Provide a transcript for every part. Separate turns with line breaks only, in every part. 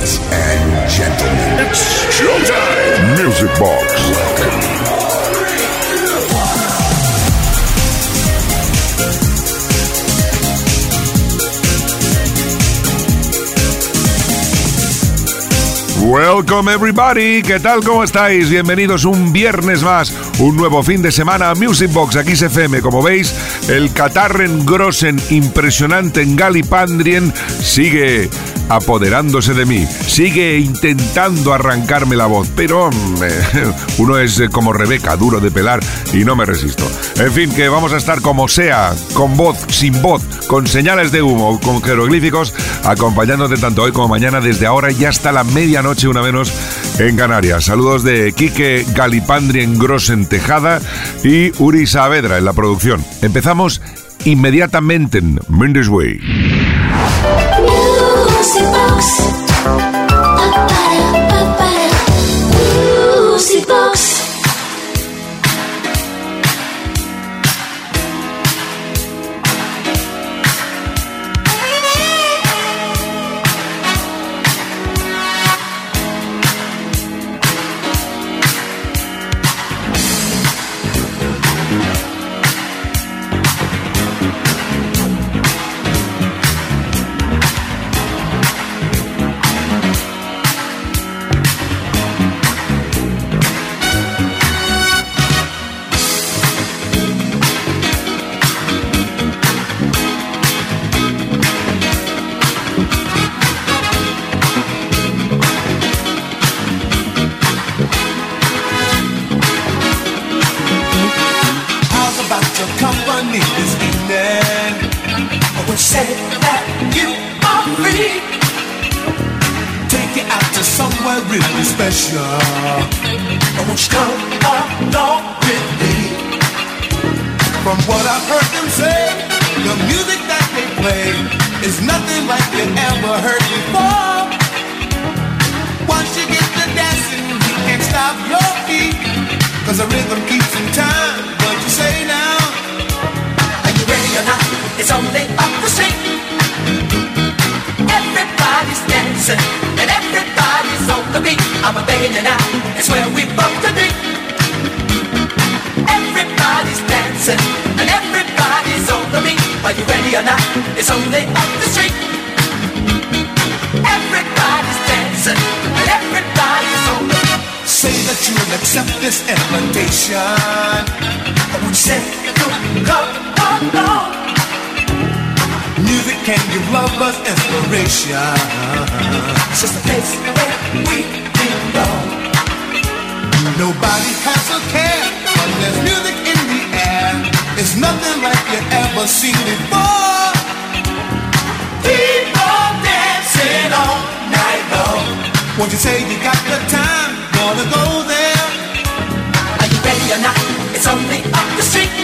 Ladies and gentlemen, it's showtime. Music Box. Welcome. Everybody, ¿qué tal? ¿Cómo estáis? Bienvenidos un viernes más, un nuevo fin de semana a Music Box, aquí FM. Como veis, el Catarren Grossen impresionante en Galipandrien sigue apoderándose de mí. Sigue intentando arrancarme la voz, pero uno es como Rebeca, duro de pelar y no me resisto. En fin, que vamos a estar como sea, con voz, sin voz, con señales de humo, con jeroglíficos, acompañándote tanto hoy como mañana desde ahora y hasta la medianoche, una menos, en Canarias. Saludos de Quique Galipandri en Grossen Tejada y Uri Saavedra en la producción. Empezamos inmediatamente en Mendes Way. boxy box.
Won't you say you got the time? Gonna go there.
Are you ready or not? It's only up the street.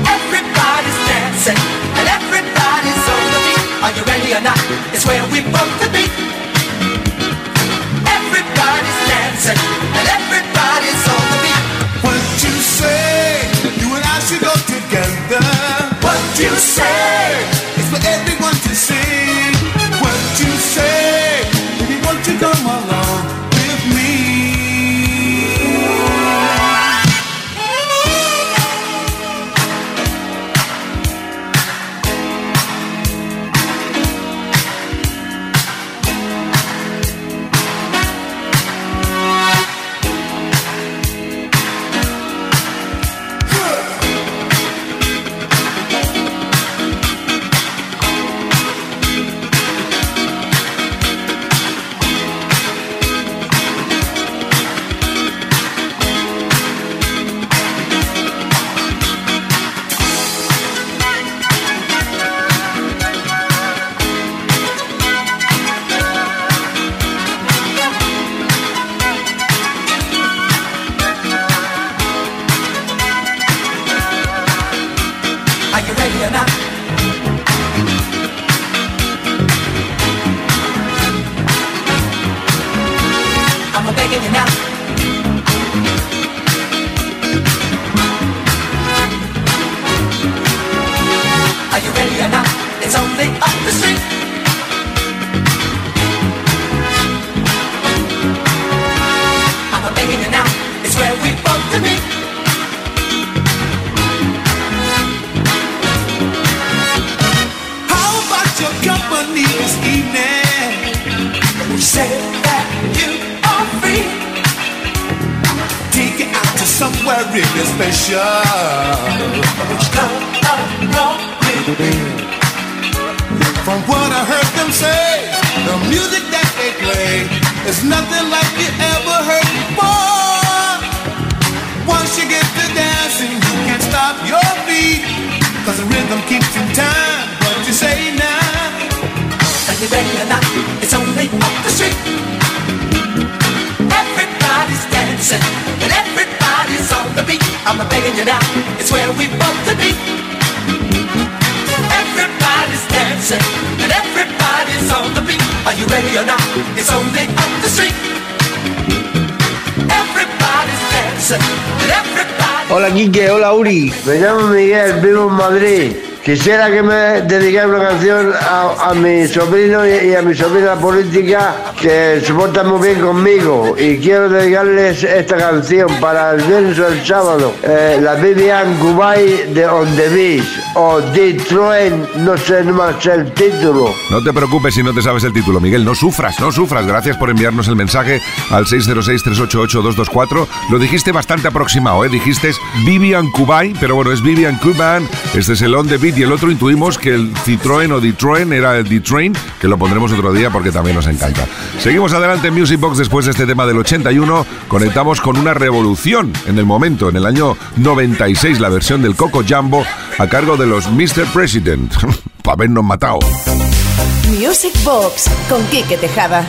Everybody's dancing and everybody's on the beat. Are you ready or not? It's where we both
Cause the rhythm keeps time. What you say now?
Are you ready or not? It's only up the street. Everybody's dancing and everybody's on the beat. I'm begging you now, it's where we want to be. Everybody's dancing and everybody's on the beat. Are you ready or not? It's only up the street. Everybody's dancing and everybody.
Hola Quique, hola Uri, me llamo Miguel, vivo en Madrid. Quisiera que me dedicara una canción a, a mi sobrino y, a mi sobrina política que se portan muy bien conmigo. Y quiero dedicarles esta canción para el viernes o el sábado, eh, la Vivian Kubay de On The o Detroit, no sé más el título.
No te preocupes si no te sabes el título, Miguel. No sufras, no sufras. Gracias por enviarnos el mensaje al 606-388-224. Lo dijiste bastante aproximado, ¿eh? Dijiste Vivian Kubay, pero bueno, es Vivian Kuban. Este es el On The Beat y el otro intuimos que el Citroën o Detroit era el Detroit, que lo pondremos otro día porque también nos encanta. Seguimos adelante en Music Box después de este tema del 81. Conectamos con una revolución en el momento, en el año 96, la versión del Coco Jumbo a cargo de los Mr. President. Para habernos matado.
Music Box con Quique Tejada.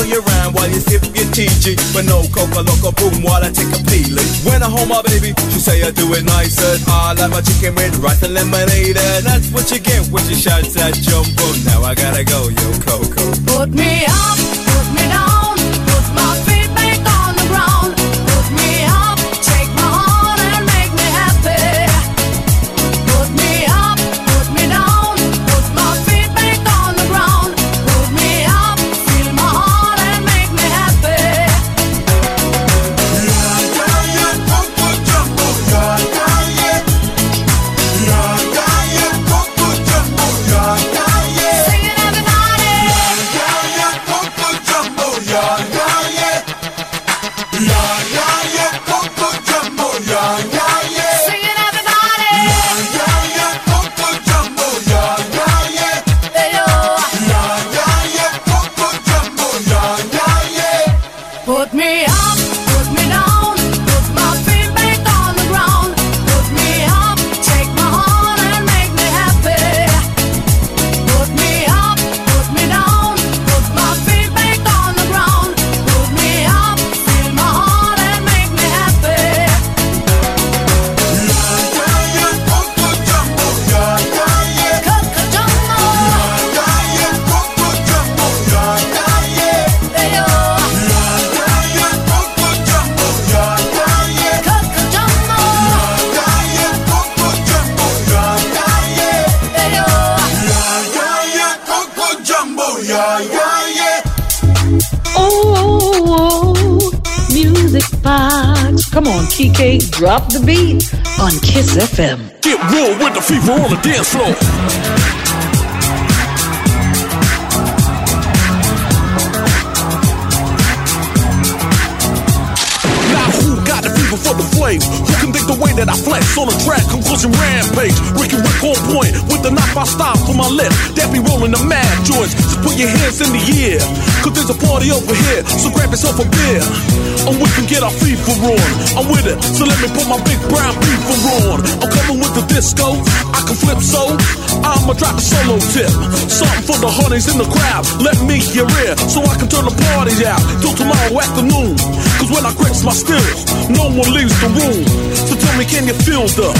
show you around while you sip your TG. But no coca loco boom while I take a peeling. When I hold my baby, she say I do it nice and I like my chicken with rice and lemonade. And that's what you get when she shouts at jumbo. Now I gotta go, yo Coco.
Put me up, put me down,
drop the beat on Kiss FM.
Get real with the fever on the dance floor. That I flex on the track? Conclusion rampage. Ricky Rick on point with the knife I style for my lip. That be rolling the mad joints. Just put your hands in the air. Cause there's a party over here. So grab yourself a beer. And we can get our fever on. I'm with it. So let me put my big brown fever on. I'm coming with the disco. I can flip so. I'ma drop a solo tip. Something for the honeys in the crowd. Let me hear it. So I can turn the party out. Till tomorrow afternoon. Cause when I grips my stills, no one leaves the room. So tell me, can you feel the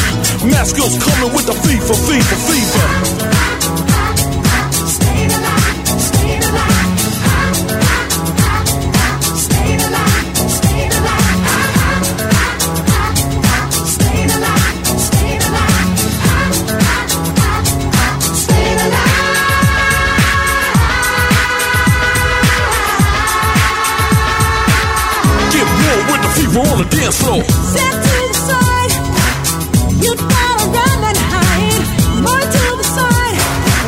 mask skills coming with the fever, fever, fever? Dance floor.
Step to the side. You gotta run and hide. More to the side.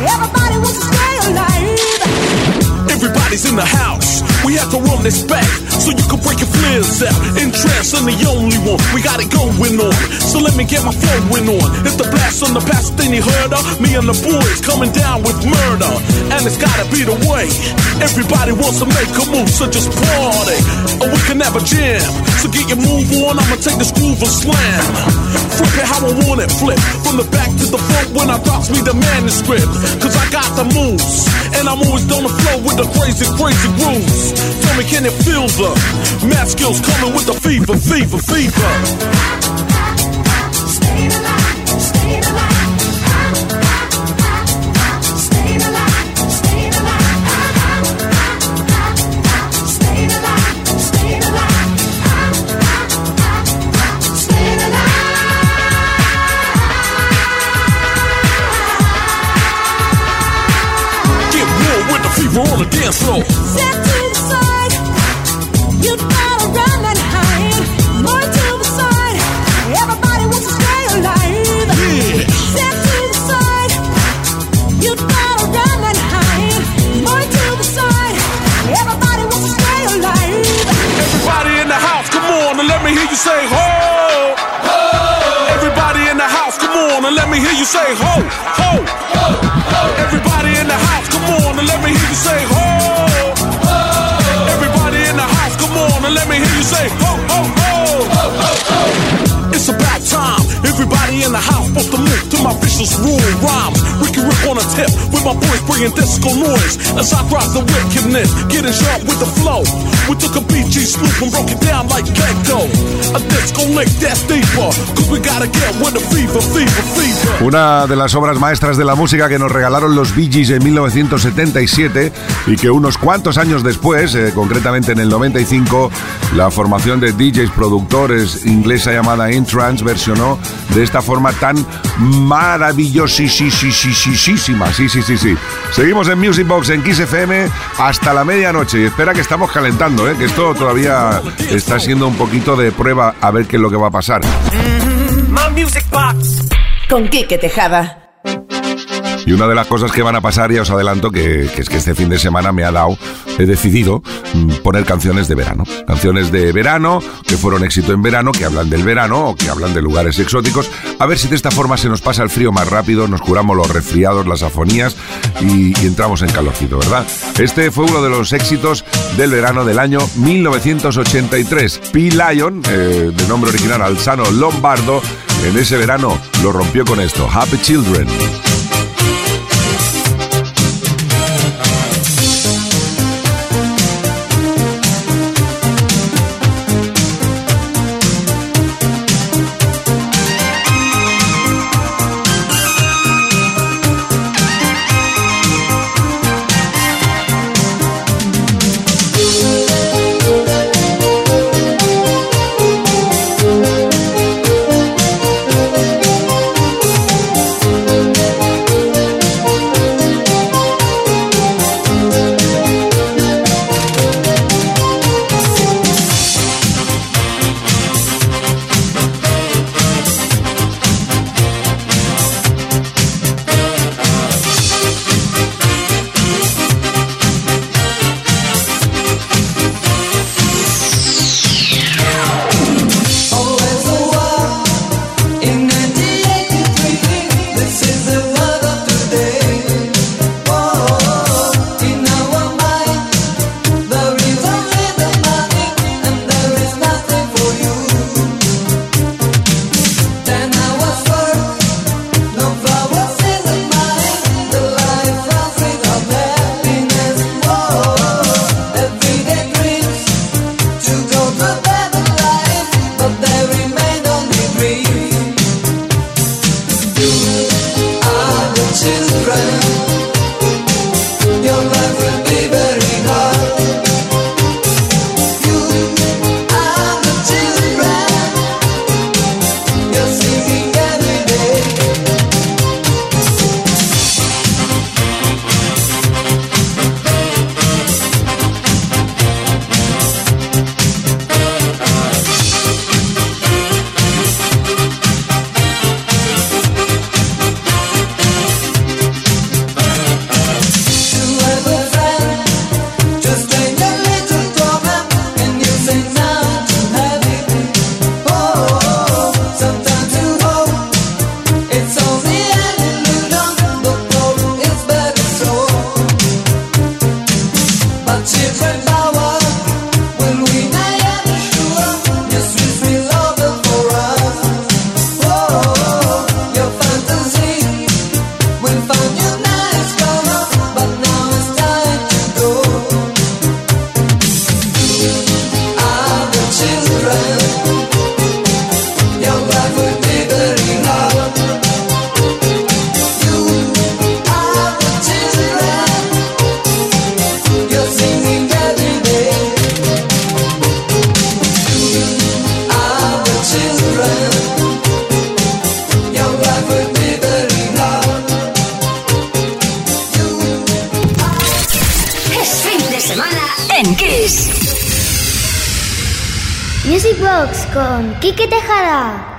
Everybody wants to stay alive.
Everybody's in the house. We have to run this back so you can break your flares out. In trance, I'm the only one. We got it going on. So let me get my flowing on. If the blast on the past, then you heard of me and the boys coming down with murder. And it's gotta be the way. Everybody wants to make a move, so just party. Or we can have a jam. So get your move on, I'ma take this groove and slam. Flip it how I want it, flip. From the back to the front when I drops me the manuscript. Cause I got the moves. And I'm always on the flow with the crazy, crazy grooves. Tell me, can it feel the math skills coming with the fever, fever, fever? Dance floor.
Step to the side. You gotta run and hide. More to the side. Everybody wants to stay alive.
Yeah.
Step to the side. You gotta run and hide. More to the side. Everybody wants to stay alive.
Everybody in the house, come on and let me hear you say ho. Ho. Everybody in the house, come on and let me hear you say ho. Ho. Everybody in the house, come on and let me hear you say ho. off the vicious rule rhymes. Ricky Rick on a tip with my boys bringing disco noise. As I drop the wickedness, getting sharp with the flow. We took a BG swoop and broke it down like Gecko. A disco lick that's deeper. Cause we gotta get with the fever, fever, fever.
Una de las obras maestras de la música que nos regalaron los Bee Gees en 1977 y que unos cuantos años después, eh, concretamente en el 95, la formación de DJs productores inglesa llamada Intrans versionó de esta forma tan maravillosísima. Sí, sí, sí, sí. Seguimos en Music Box en Kiss FM hasta la medianoche y espera que estamos calentando, ¿eh? que esto todavía está siendo un poquito de prueba a ver qué es lo que va a pasar.
My music box.
Con Quique Tejada.
Y una de las cosas que van a pasar, ya os adelanto, que, es que este fin de semana me ha dado, he decidido mm, poner canciones de verano. Canciones de verano, que fueron éxito en verano, que hablan del verano o que hablan de lugares exóticos. A ver si de esta forma se nos pasa el frío más rápido, nos curamos los resfriados, las afonías y, y entramos en calorcito, ¿verdad? Este fue uno de los éxitos del verano del año 1983. P. Lion, eh, de nombre original Alzano Lombardo, en ese verano lo rompió con esto, Happy Children.
Con Quique Tejada.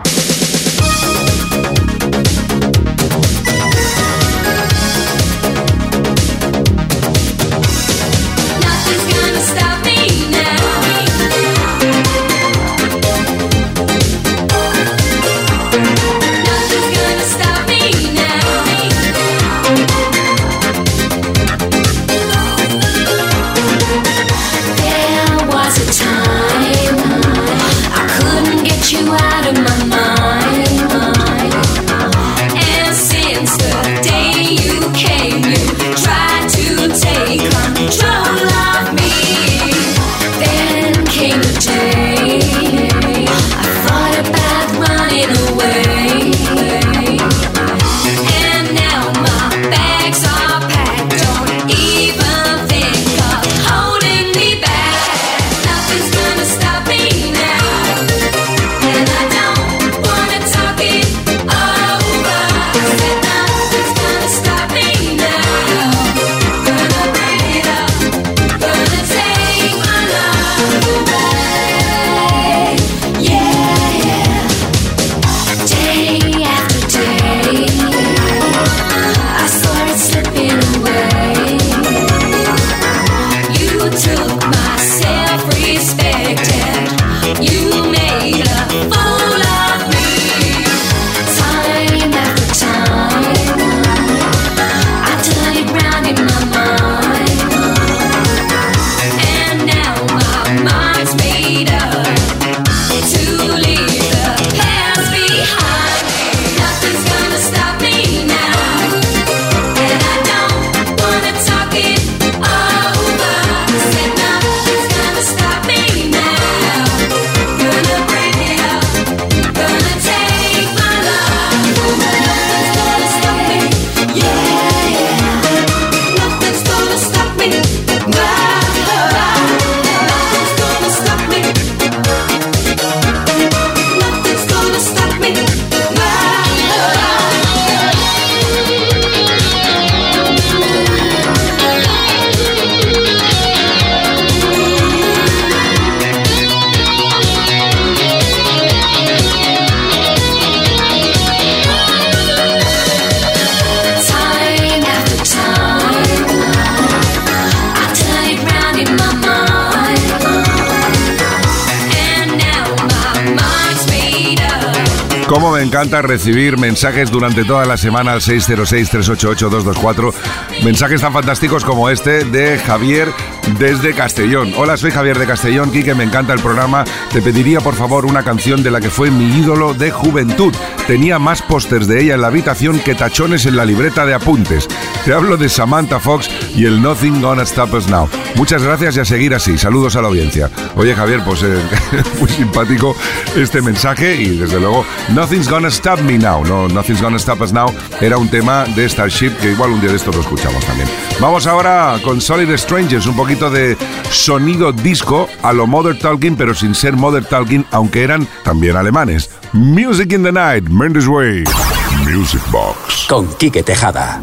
Recibir mensajes durante toda la semana al 606-388-224. Mensajes tan fantásticos como este de Javier desde Castellón. Hola, soy Javier de Castellón, Quique, me encanta el programa. Te pediría por favor una canción de la que fue mi ídolo de juventud. Tenía más pósters de ella en la habitación que tachones en la libreta de apuntes. Te hablo de Samantha Fox y el Nothing Gonna Stop Us Now. Muchas gracias y a seguir así. Saludos a la audiencia. Oye Javier, pues eh, muy simpático este mensaje y desde luego Nothing's Gonna Stop Me Now. No, Nothing's Gonna Stop Us Now era un tema de Starship que igual un día de estos lo escuchamos también. Vamos ahora con Solid Strangers, un poquito de sonido disco a lo Mother Talking, pero sin ser Mother Talking, aunque eran también alemanes. Music in the Night, Mendes Way. Music Box.
Con Quique Tejada.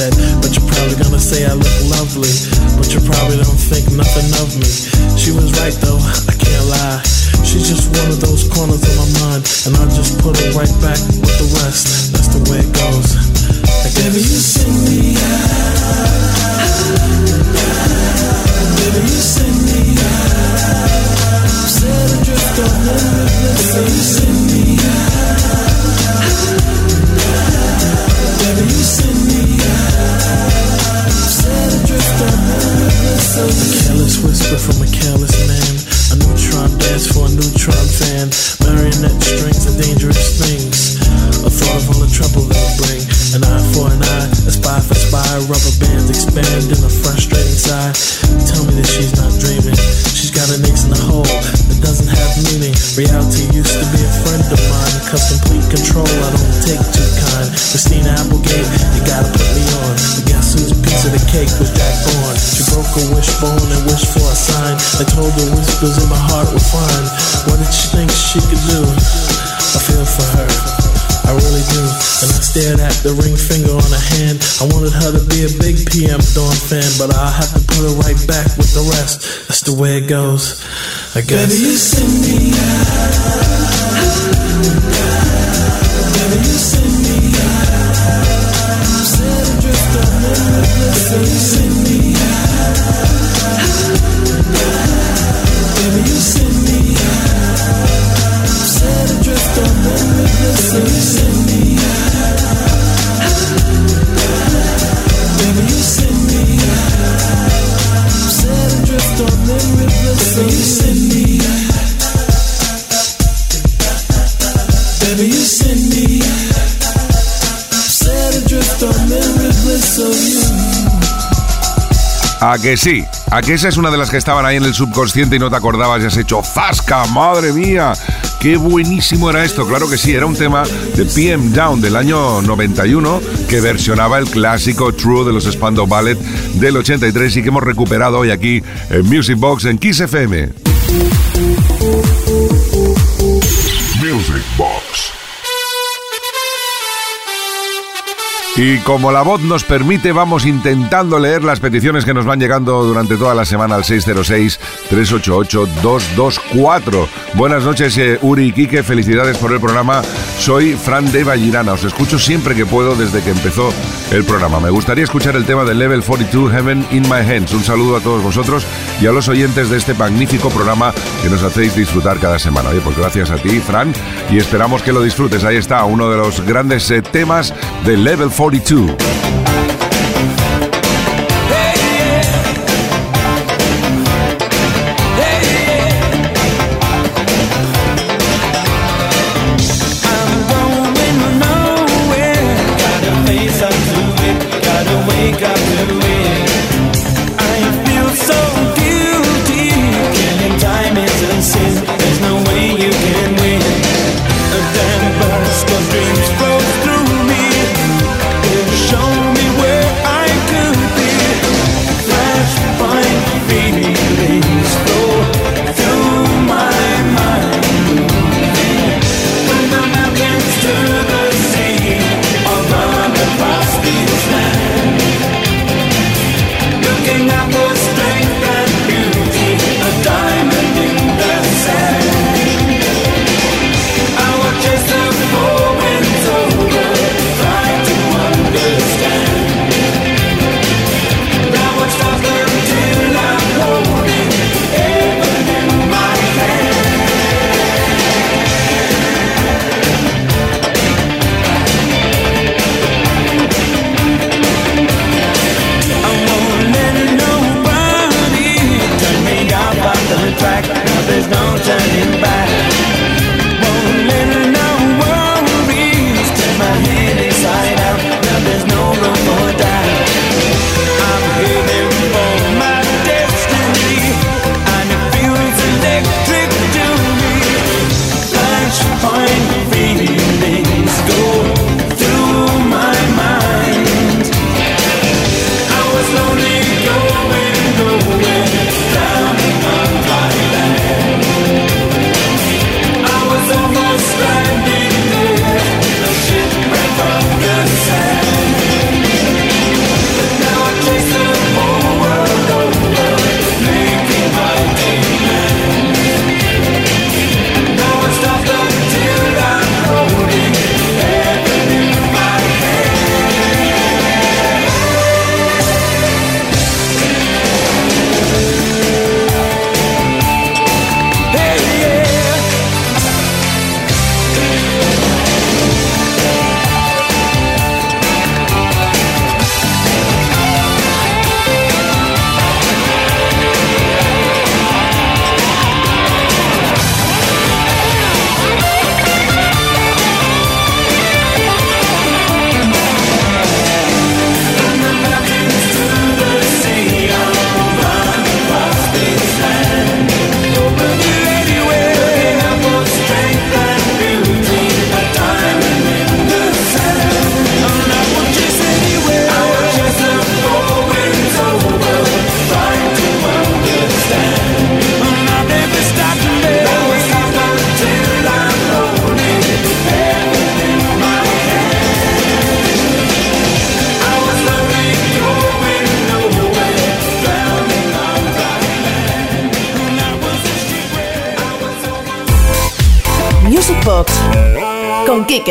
But you're probably gonna say I look lovely, but you probably don't think nothing of me. She was right though, I can't lie. She's just one of those corners of my mind, and I'll just put it right back with the rest. That's the way it goes. I guess. Baby, you send me out. Baby, you send me out. Set adrift on limitless. Baby, you send me Baby, A careless whisper from a careless man. A neutron dance for a neutron fan. Marionette strings are dangerous things. A thought of all the trouble they bring. An eye for an eye, a spy for a spy. Rubber bands expand in a frustrating sigh. Tell me that she's not dreaming. She's got an ace in the hole that doesn't have meaning. Reality used to be a friend of mine. Cause complete control I don't take too kind. Christina Applegate, wishbone and wished for a sign. I told her whispers in my heart were fine. What did she think she could do? I feel for her. I really do. And I stared at the ring finger on her hand. I wanted her to be a big PM Dawn fan, but I'll have to put her right back with the rest. That's the way it goes. I guess. Baby, you send me Baby, you send me send me Baby,
A que sí, a que esa es una de las que estaban ahí en el subconsciente y no te acordabas y has hecho ¡Zasca! ¡Madre mía! ¡Qué buenísimo era esto! Claro que sí, era un tema de PM Down del año 91 que versionaba el clásico True de los Spandau Ballet del 83 y que hemos recuperado hoy aquí en Music Box en Kiss FM. Y como la voz nos permite, vamos intentando leer las peticiones que nos van llegando durante toda la semana al 606-388-224. Buenas noches, eh, Uri y Quique, felicidades por el programa. Soy Fran de Vallirana, os escucho siempre que puedo desde que empezó el programa. Me gustaría escuchar el tema de Level 42 Heaven in My Hands. Un saludo a todos vosotros y a los oyentes de este magnífico programa que nos hacéis disfrutar cada semana. Oye, pues gracias a ti, Fran, y esperamos que lo disfrutes. Ahí está, uno de los grandes eh, temas de Level 42.
42.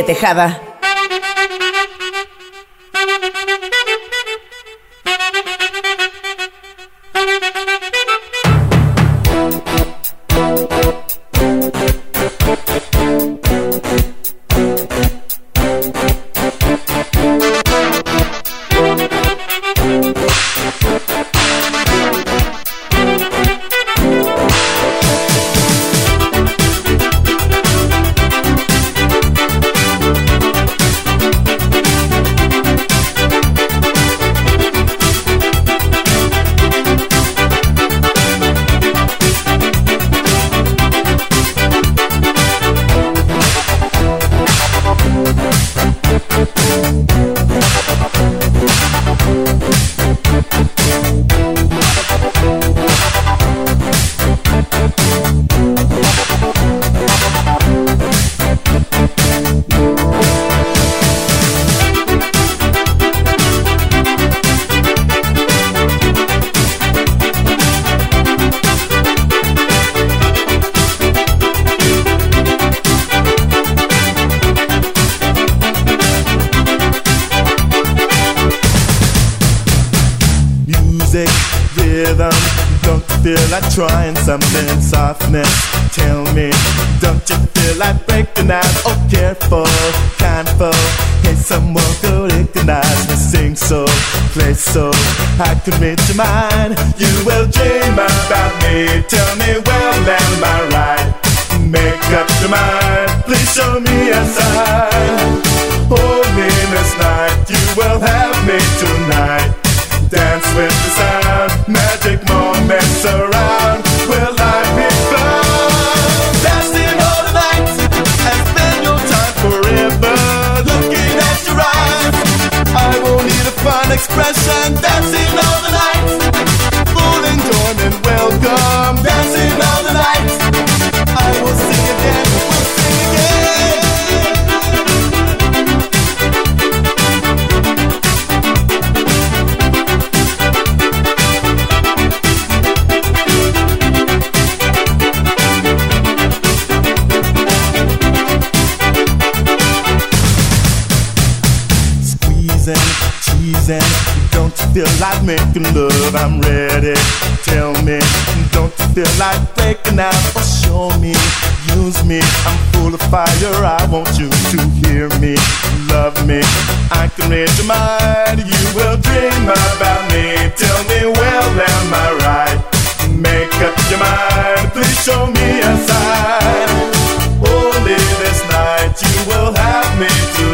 Tejada.
You break breaking out? Oh, careful, careful. Hey, someone could recognize me. Sing so, play so. I could read your. You will dream about me. Tell me, well, am I right? Make up your mind. Please show me a sign. Feel like making love? I'm ready. Tell me, don't you feel like breaking out? Or show me, use me. I'm full of fire. I want you to hear me, love me. I can read your mind. You will dream about me. Tell me, well, am I right? Make up your mind. Please show me a sign. Only this night you will have me tonight.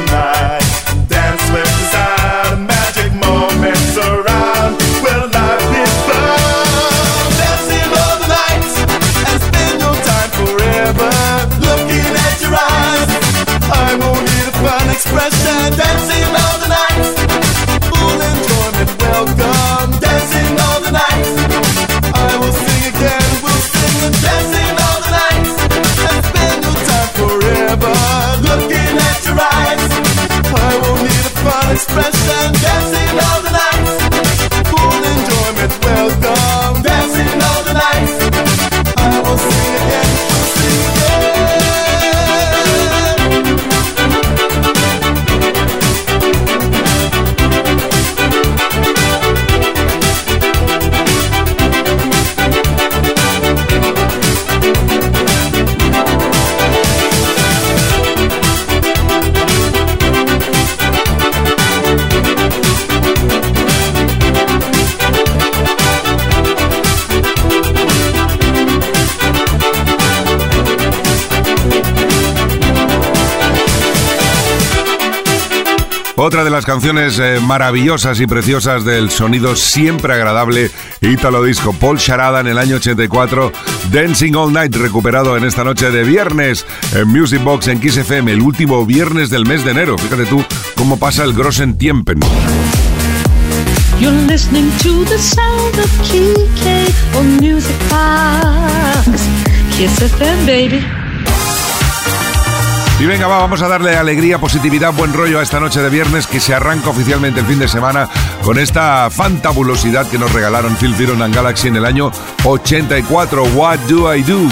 Canciones eh, maravillosas y preciosas del sonido siempre agradable Italo Disco. Paul Sharada en el año 84, Dancing All Night, recuperado en esta noche de viernes en Music Box en Kiss FM, el último viernes del mes de enero. Fíjate tú cómo pasa el Grossen Tiempen.
You're listening to the sound of. Kiss FM, baby.
Y venga, va, vamos a darle alegría, positividad, buen rollo a esta noche de viernes que se arranca oficialmente el fin de semana con esta fantabulosidad que nos regalaron Phil Firon and Galaxy en el año 84. What do I do?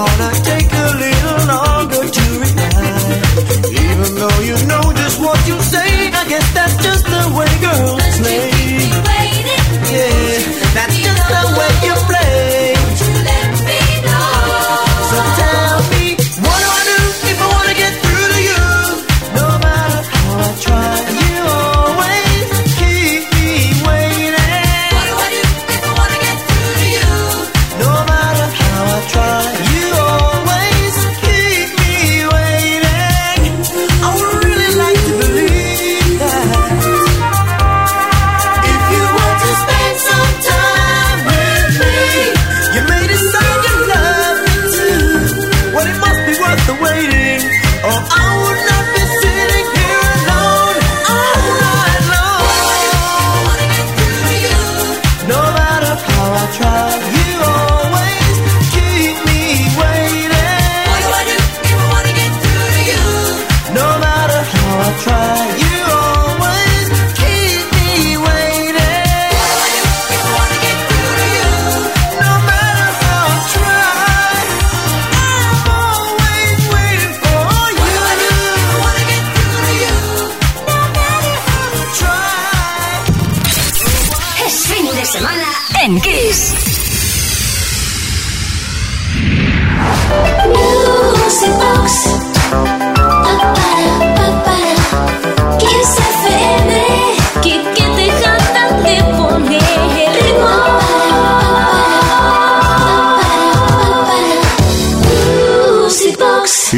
gonna take a little longer to reply. Even though you know just what you say, I guess that's just the way girls play.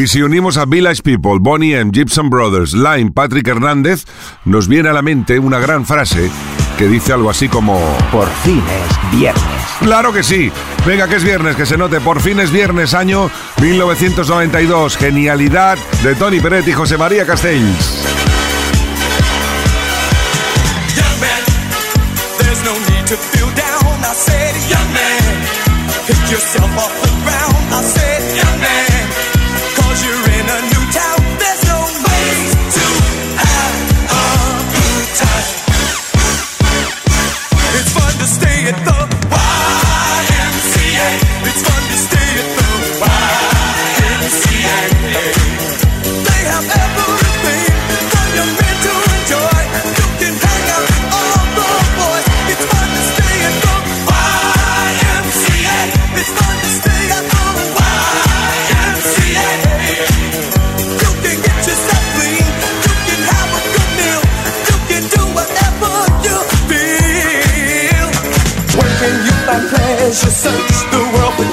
Y si unimos a Village People, Bonnie M., Gibson Brothers, Lime, Patrick Hernández, nos viene a la mente una gran frase que dice algo así como... Por fin es viernes. Claro que sí. Venga, que es viernes, que se note. Por fin es viernes, año 1992. Genialidad de Tony Peret y José María Castells.
yourself off the ground. I said, young man.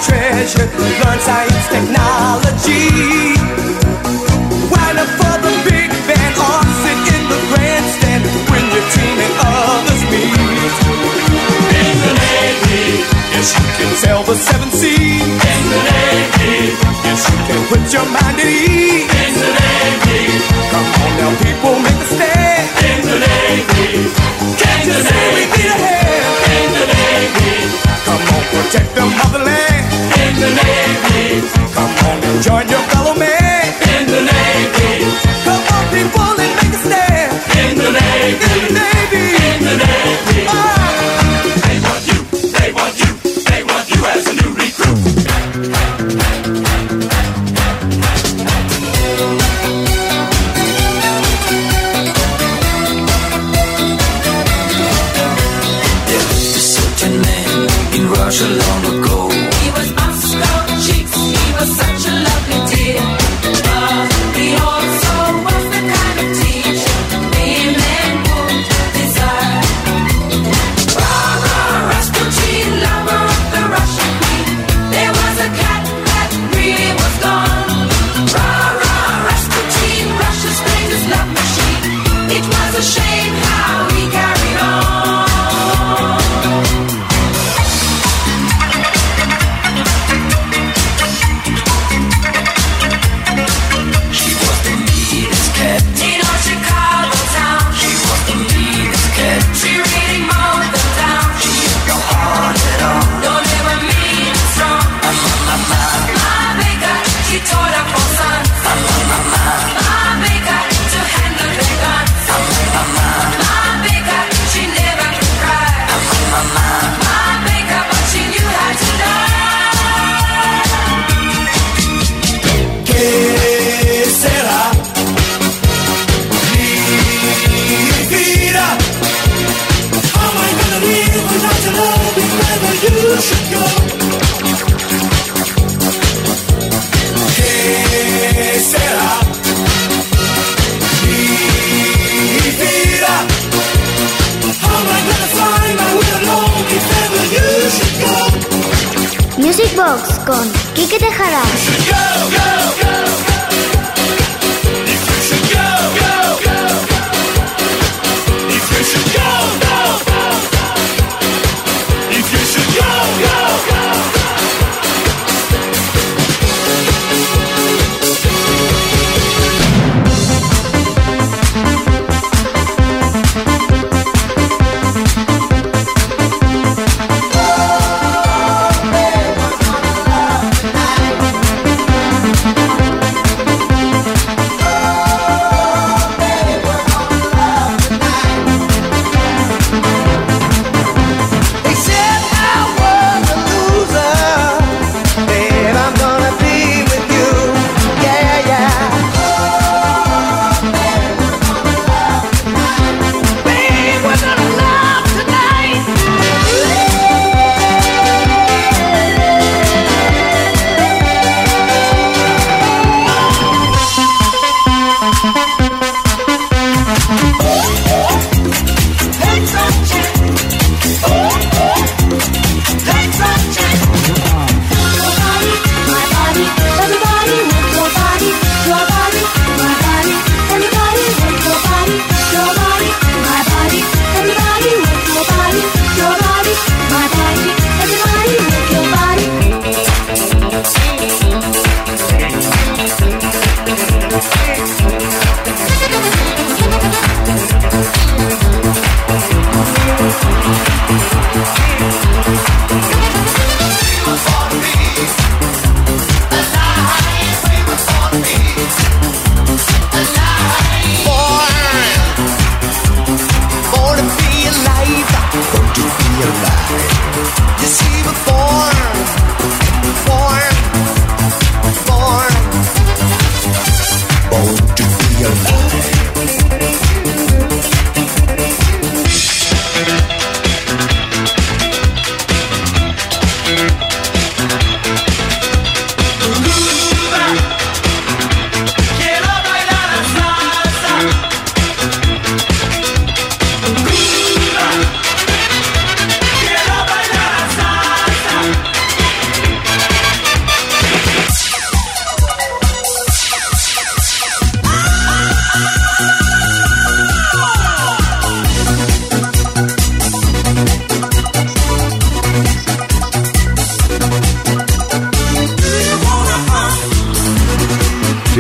treasure. Learn science, technology. Why not for the big band or sit in the grandstand when your team and others meet. In the Navy, yes you can sail the seven seas. In the Navy, yes you can put your mind at ease.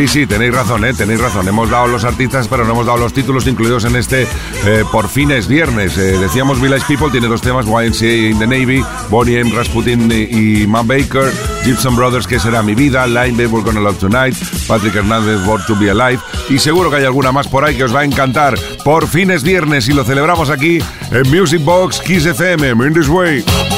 sí, tenéis razón, ¿eh? tenéis razón. Hemos dado los artistas, pero no hemos dado los títulos incluidos en este eh, por fines viernes. Eh, decíamos Village People tiene dos temas, YMCA in the Navy, Bonnie M. Rasputin y, Matt Baker, Gibson Brothers, que será mi vida, Line We're Gonna Love Tonight, Patrick Hernández, Born to Be Alive, y seguro que hay alguna más por ahí que os va a encantar. Por fines viernes y lo celebramos aquí en Music Box Kiss FM, In This Way.